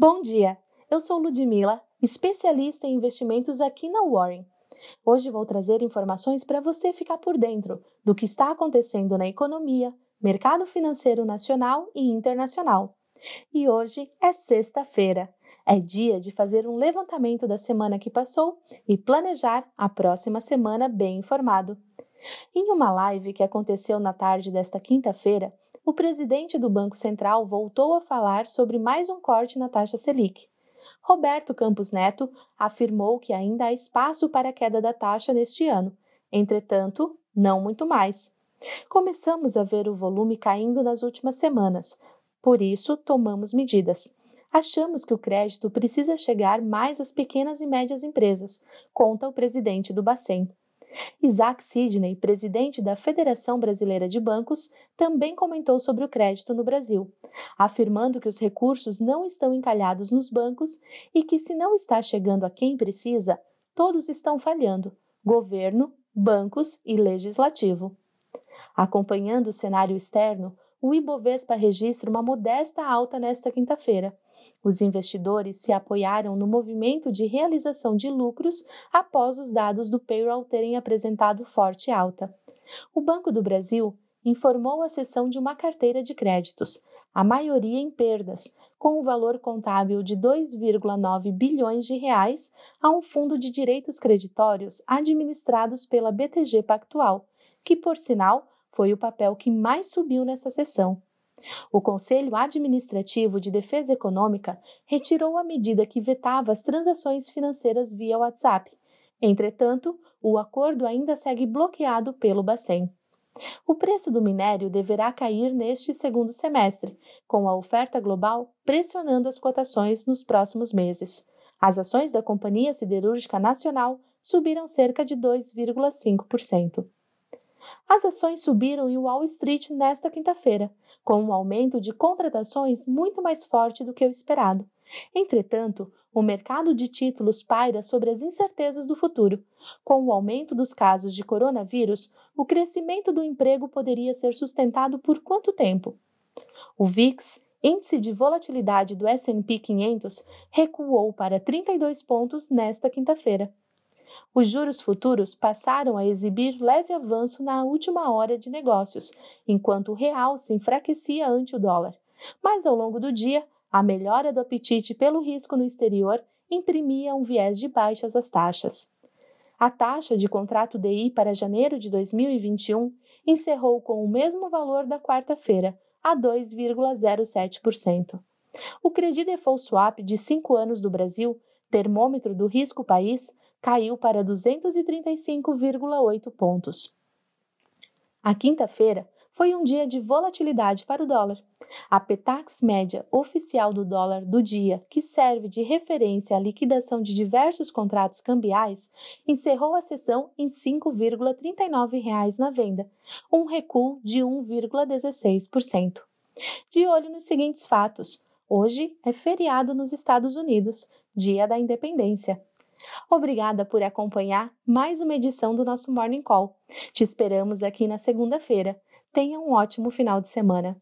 Bom dia, eu sou Ludmila, especialista em investimentos aqui na Warren. Hoje vou trazer informações para você ficar por dentro do que está acontecendo na economia, mercado financeiro nacional e internacional. E hoje é sexta-feira. É dia de fazer um levantamento da semana que passou e planejar a próxima semana bem informado. Em uma live que aconteceu na tarde desta quinta-feira, o presidente do Banco Central voltou a falar sobre mais um corte na taxa Selic. Roberto Campos Neto afirmou que ainda há espaço para a queda da taxa neste ano, entretanto, não muito mais. Começamos a ver o volume caindo nas últimas semanas, por isso tomamos medidas. Achamos que o crédito precisa chegar mais às pequenas e médias empresas, conta o presidente do Bacen. Isaac Sidney, presidente da Federação Brasileira de Bancos, também comentou sobre o crédito no Brasil, afirmando que os recursos não estão encalhados nos bancos e que, se não está chegando a quem precisa, todos estão falhando governo, bancos e legislativo. Acompanhando o cenário externo, o Ibovespa registra uma modesta alta nesta quinta-feira os investidores se apoiaram no movimento de realização de lucros após os dados do payroll terem apresentado forte alta. O Banco do Brasil informou a cessão de uma carteira de créditos, a maioria em perdas, com o um valor contábil de 2,9 bilhões de reais a um fundo de direitos creditórios administrados pela BTG Pactual, que por sinal foi o papel que mais subiu nessa sessão. O Conselho Administrativo de Defesa Econômica retirou a medida que vetava as transações financeiras via WhatsApp. Entretanto, o acordo ainda segue bloqueado pelo Bacen. O preço do minério deverá cair neste segundo semestre, com a oferta global pressionando as cotações nos próximos meses. As ações da Companhia Siderúrgica Nacional subiram cerca de 2,5%. As ações subiram em Wall Street nesta quinta-feira, com um aumento de contratações muito mais forte do que o esperado. Entretanto, o mercado de títulos paira sobre as incertezas do futuro. Com o aumento dos casos de coronavírus, o crescimento do emprego poderia ser sustentado por quanto tempo? O VIX, índice de volatilidade do S&P 500, recuou para 32 pontos nesta quinta-feira. Os juros futuros passaram a exibir leve avanço na última hora de negócios, enquanto o real se enfraquecia ante o dólar. Mas ao longo do dia, a melhora do apetite pelo risco no exterior imprimia um viés de baixas às taxas. A taxa de contrato DI para janeiro de 2021 encerrou com o mesmo valor da quarta-feira, a 2,07%. O Credit Default Swap de 5 anos do Brasil, termômetro do risco país, caiu para 235,8 pontos. A quinta-feira foi um dia de volatilidade para o dólar. A Petax média oficial do dólar do dia, que serve de referência à liquidação de diversos contratos cambiais, encerrou a sessão em R$ 5,39 na venda, um recuo de 1,16%. De olho nos seguintes fatos: hoje é feriado nos Estados Unidos, Dia da Independência. Obrigada por acompanhar mais uma edição do nosso Morning Call. Te esperamos aqui na segunda-feira. Tenha um ótimo final de semana.